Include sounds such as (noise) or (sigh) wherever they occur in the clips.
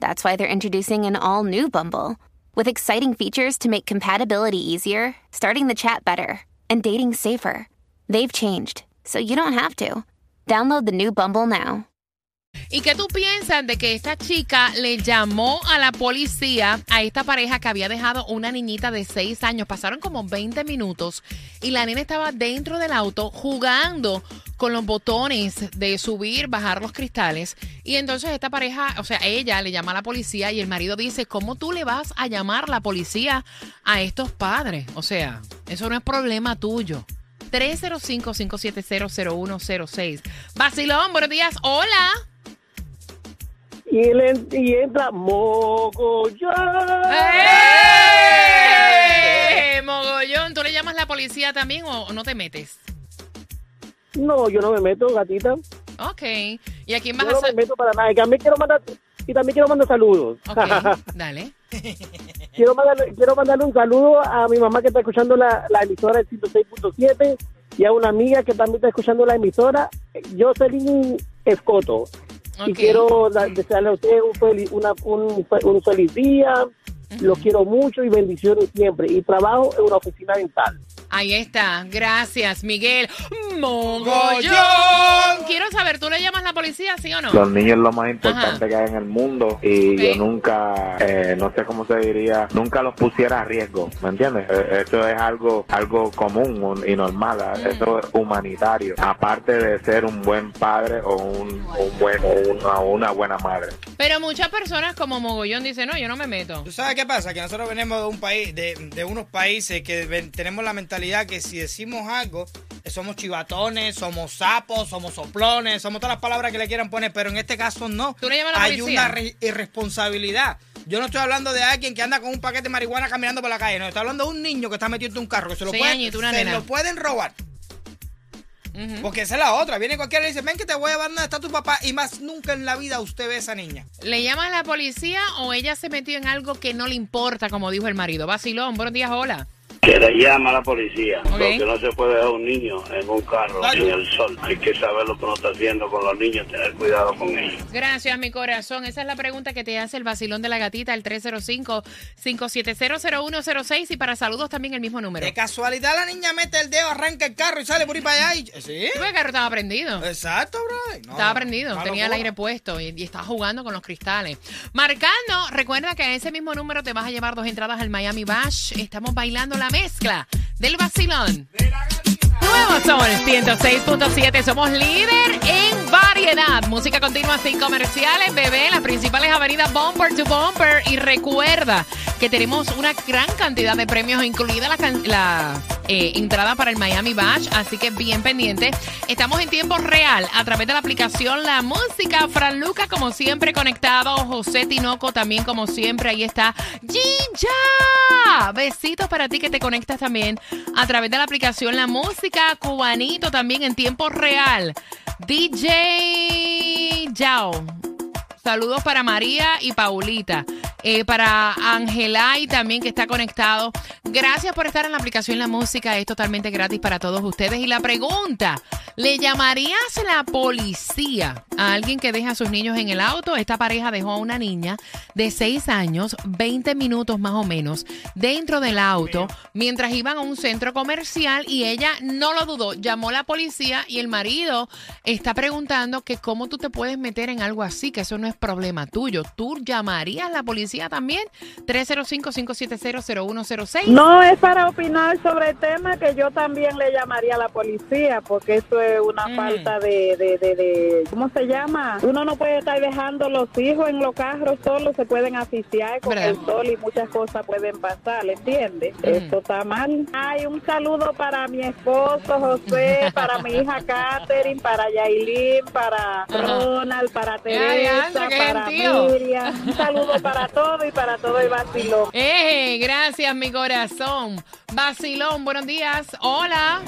that's why they're introducing an all new Bumble with exciting features to make compatibility easier, starting the chat better, and dating safer. They've changed, so you don't have to. Download the new Bumble now. ¿Y qué tú piensas de que esta chica le llamó a la policía a esta pareja que había dejado una niñita de 6 años? Pasaron como 20 minutos y la nena estaba dentro del auto jugando con los botones de subir, bajar los cristales. Y entonces esta pareja, o sea, ella le llama a la policía y el marido dice, ¿cómo tú le vas a llamar la policía a estos padres? O sea, eso no es problema tuyo. 305-570-0106. Basilón, buenos días. Hola. Y, él, y entra mogollón. ¡Eh! Mogollón, ¿tú le llamas a la policía también o no te metes? No, yo no me meto, gatita. Ok. ¿Y a quién vas Yo no me meto para nada. Y también quiero mandar, y también quiero mandar saludos. Ok, (laughs) dale. quiero, mandarle, quiero mandarle un saludo a mi mamá que está escuchando la, la emisora del 106.7 y a una amiga que también está escuchando la emisora, Jocelyn Escoto. Y Ok. quiero desearle a ustedes un un, fe- un feliz día. Los quiero mucho y bendiciones siempre. Y trabajo en una oficina dental. Ahí está. Gracias, Miguel. Mogollón. Quiero saber, ¿tú le llamas la policía, sí o no? Los niños es lo más importante Ajá. que hay en el mundo y yo nunca, eh, no sé cómo se diría, nunca los pusiera a riesgo, ¿me entiendes? Eh, Eso es algo algo común y normal, Mm. eso es humanitario, aparte de ser un buen padre o un, un buen, o una, una buena madre. Pero muchas personas como Mogollón dicen, no, yo no me meto. ¿Tú sabes qué pasa? Que nosotros venimos de un país, de, de unos países que ven- tenemos la mentalidad que si decimos algo, somos chivatones, somos sapos, somos soplones, somos todas las palabras que le quieran poner, pero en este caso no. ¿Tú le llamas a la Hay policía? una re- irresponsabilidad. Yo no estoy hablando de alguien que anda con un paquete de marihuana caminando por la calle, no, estoy hablando de un niño que está metido en un carro, que se lo, pueden, se lo pueden robar. Porque esa es la otra. Viene cualquiera y dice, ven que te voy a llevar donde está tu papá y más nunca en la vida usted ve a esa niña. ¿Le llamas a la policía o ella se metió en algo que no le importa, como dijo el marido? Vacilón, buenos días, hola. Que le llama a la policía, Ok. porque no se puede dejar un niño en un carro Ay. en el sol. Hay que saber lo que uno está haciendo con los niños, tener cuidado con ellos. Gracias, mi corazón. Esa es la pregunta que te hace el vacilón de la gatita, el 305-5700106. Y para saludos también el mismo número. De casualidad la niña mete el dedo, arranca el carro y sale por ahí para allá. Y... ¿Sí? El carro estaba prendido. Exacto, bro. No, Estaba prendido, tenía el aire puesto y, y estaba jugando con los cristales. Marcando, recuerda que a ese mismo número te vas a llevar dos entradas al Miami Bash. Estamos bailando la mezcla del vacilón. Nuevo Sol 106.7, somos líder en variedad. Música continua sin comerciales, bebé, las principales avenidas Bumper to Bumper. Y recuerda que tenemos una gran cantidad de premios, incluida la, eh, entrada para el Miami Bash, así que bien pendiente. Estamos en tiempo real a través de la aplicación La Música. Fran Luca, como siempre, conectado. José Tinoco, también, como siempre, ahí está. ¡Ginja! Besitos para ti que te conectas también a través de la aplicación La Música. Cubanito también en tiempo real. DJ Yao. Saludos para María y Paulita. Eh, para Angelay también que está conectado. Gracias por estar en la aplicación La Música. Es totalmente gratis para todos ustedes. Y la pregunta, ¿le llamarías la policía a alguien que deja a sus niños en el auto? Esta pareja dejó a una niña de 6 años, 20 minutos más o menos, dentro del auto mientras iban a un centro comercial y ella no lo dudó. Llamó a la policía y el marido está preguntando que cómo tú te puedes meter en algo así, que eso no es problema tuyo. ¿Tú llamarías a la policía también? 305-570-0106. No es para opinar sobre el tema que yo también le llamaría a la policía porque eso es una Mm. falta de, de, de, de- ¿cómo se llama? Uno no puede estar dejando los hijos en los carros solos, se pueden asfixiar con ¿Verdad? el sol y muchas cosas pueden pasar, ¿entiendes? Esto está mal. Hay un saludo para mi esposo José, para mi hija (laughs) Catherine, para Yailin, para. Ronald, para Teresa, para. Miriam. Un saludo para todos (laughs) todo y para todo el vacilón. Eh, gracias, mi corazón. Vacilón, buenos días. Hola.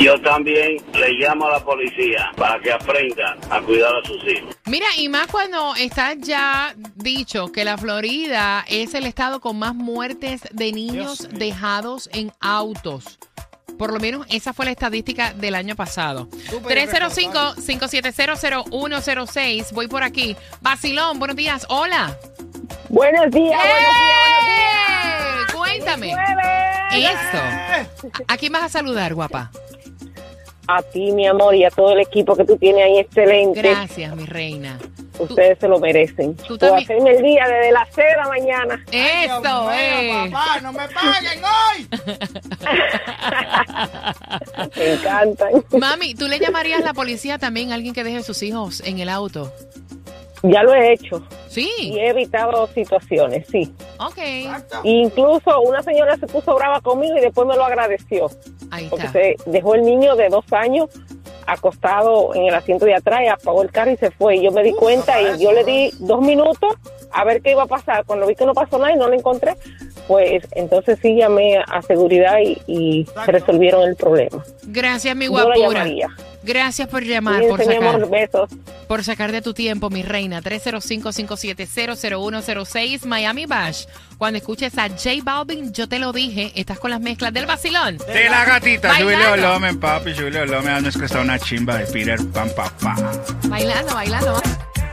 Yo también le llamo a la policía para que aprendan a cuidar a sus hijos. Mira, y más cuando está ya dicho que la Florida es el estado con más muertes de niños Dios mío. dejados en autos. Por lo menos esa fue la estadística del año pasado. Súper 305-570-0106. Voy por aquí. Vacilón, buenos días. Hola. Buenos días, ¡Eh! Cuéntame. Eso. ¿A quién vas a saludar, guapa? A ti, mi amor, y a todo el equipo que tú tienes ahí, excelente. Gracias, mi reina. Ustedes se lo merecen. tú también- hacerme el día desde las 6 de la mañana. Eso, Dios mío, eh. papá, no me paguen hoy. (laughs) Me encantan. Mami, ¿tú le llamarías a la policía también a alguien que deje sus hijos en el auto? Ya lo he hecho y Sí. he evitado situaciones, sí. Ok. Incluso una señora se puso brava conmigo y después me lo agradeció. Ahí Porque está. se dejó el niño de dos años acostado en el asiento de atrás y apagó el carro y se fue. Y yo me di cuenta y yo le di dos minutos a ver qué iba a pasar. Cuando vi que no pasó nada y no lo encontré, pues entonces sí llamé a seguridad y, y resolvieron el problema. Gracias, mi Yo la guapura. Gracias por llamar, por sacar, besos. por sacar de tu tiempo, mi reina. 305-570-0106 Miami Bash. Cuando escuches a J Balvin, yo te lo dije, estás con las mezclas del vacilón. De la gatita, subile volumen, papi, subile volumen. Hazme es que está una chimba de Peter Pan, papá. Bailando, bailando.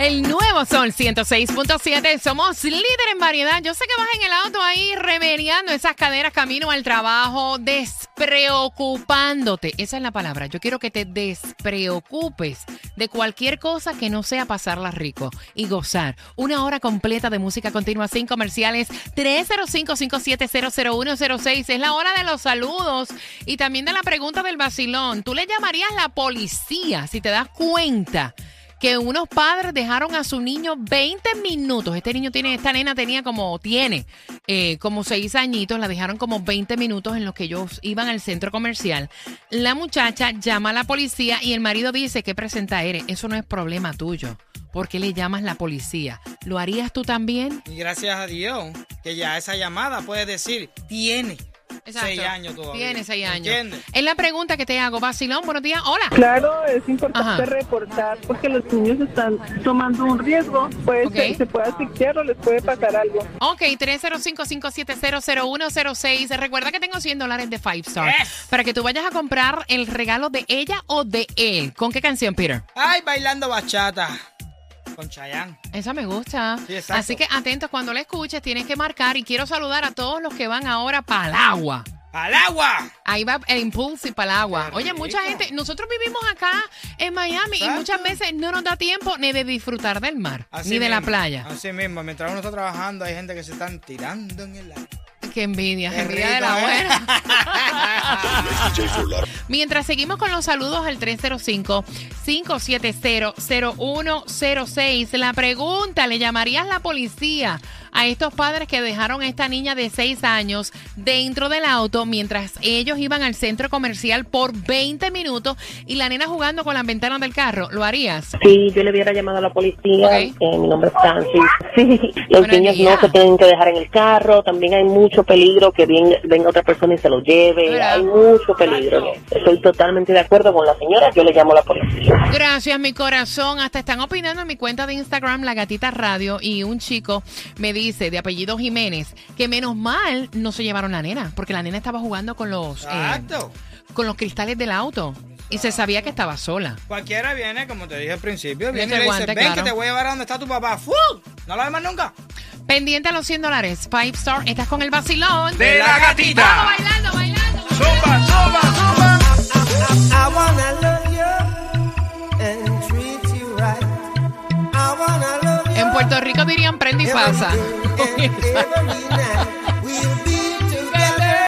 El nuevo Sol 106.7. Somos líder en variedad. Yo sé que vas en el auto ahí remediando esas caderas camino al trabajo, despreocupándote. Esa es la palabra. Yo quiero que te despreocupes de cualquier cosa que no sea pasarla rico y gozar. Una hora completa de música continua sin comerciales. 305-5700106. Es la hora de los saludos y también de la pregunta del vacilón. ¿Tú le llamarías la policía si te das cuenta? Que unos padres dejaron a su niño 20 minutos. Este niño tiene, esta nena tenía como, tiene eh, como 6 añitos, la dejaron como 20 minutos en los que ellos iban al centro comercial. La muchacha llama a la policía y el marido dice, ¿qué presenta eres? Eso no es problema tuyo. ¿Por qué le llamas la policía? ¿Lo harías tú también? Y gracias a Dios que ya esa llamada puede decir, tiene seis años todavía. Tiene 6 años. ¿Entiendes? Es la pregunta que te hago. Vacilón, buenos días. Hola. Claro, es importante Ajá. reportar porque los niños están tomando un riesgo, pues Ok. se, se puede asfixiar o les puede pasar algo. Ok, 305-570-0106. Recuerda que tengo 100 dólares de Five Star Yes. para que tú vayas a comprar el regalo de ella o de él. ¿Con qué canción, Peter? Ay, bailando bachata con Chayanne. Esa me gusta. Sí. Así que atentos cuando la escuches, tienes que marcar. Y quiero saludar a todos los que van ahora para el agua. ¡Al agua! Ahí va el impulso y para el agua. Oye, mucha gente, nosotros vivimos acá en Miami y muchas veces no nos da tiempo ni de disfrutar del mar, Así ni de la playa. Así mismo, mientras uno está trabajando, hay gente que se están tirando en el agua. Qué envidia, Qué envidia de la ¿eh? buena. (laughs) Mientras seguimos con los saludos al 305-570-0106, la pregunta, ¿le llamarías la policía a estos padres que dejaron a esta niña de 6 años dentro del auto mientras ellos iban al centro comercial por 20 minutos y la nena jugando con las ventanas del carro? ¿Lo harías? Sí, yo le hubiera llamado a la policía. Eh, mi nombre es Francis. (laughs) Sí, los niños no se tienen que dejar en el carro. También hay mucho peligro que venga otra persona y se lo lleve. Hay mucho peligro. Estoy totalmente de acuerdo con la señora. Yo le llamo a la policía. Gracias, mi corazón. Hasta están opinando en mi cuenta de Instagram, La Gatita Radio, y un chico me dice, de apellido Jiménez, que menos mal no se llevaron la nena, porque la nena estaba jugando con los, eh, Exacto. con los cristales del auto y se sabía que estaba sola. Cualquiera viene, como te dije al principio, viene y le dice, ven claro. que te voy a llevar a donde está tu papá. ¡Fu! No lo ves más nunca. Pendiente a los 100 dólares. Five Star, estás con el vacilón. De la Vamos gatita. bailando, bailando. Zumba, zumba, zumba. I wanna love you Puerto Rico dirían prende y pasa.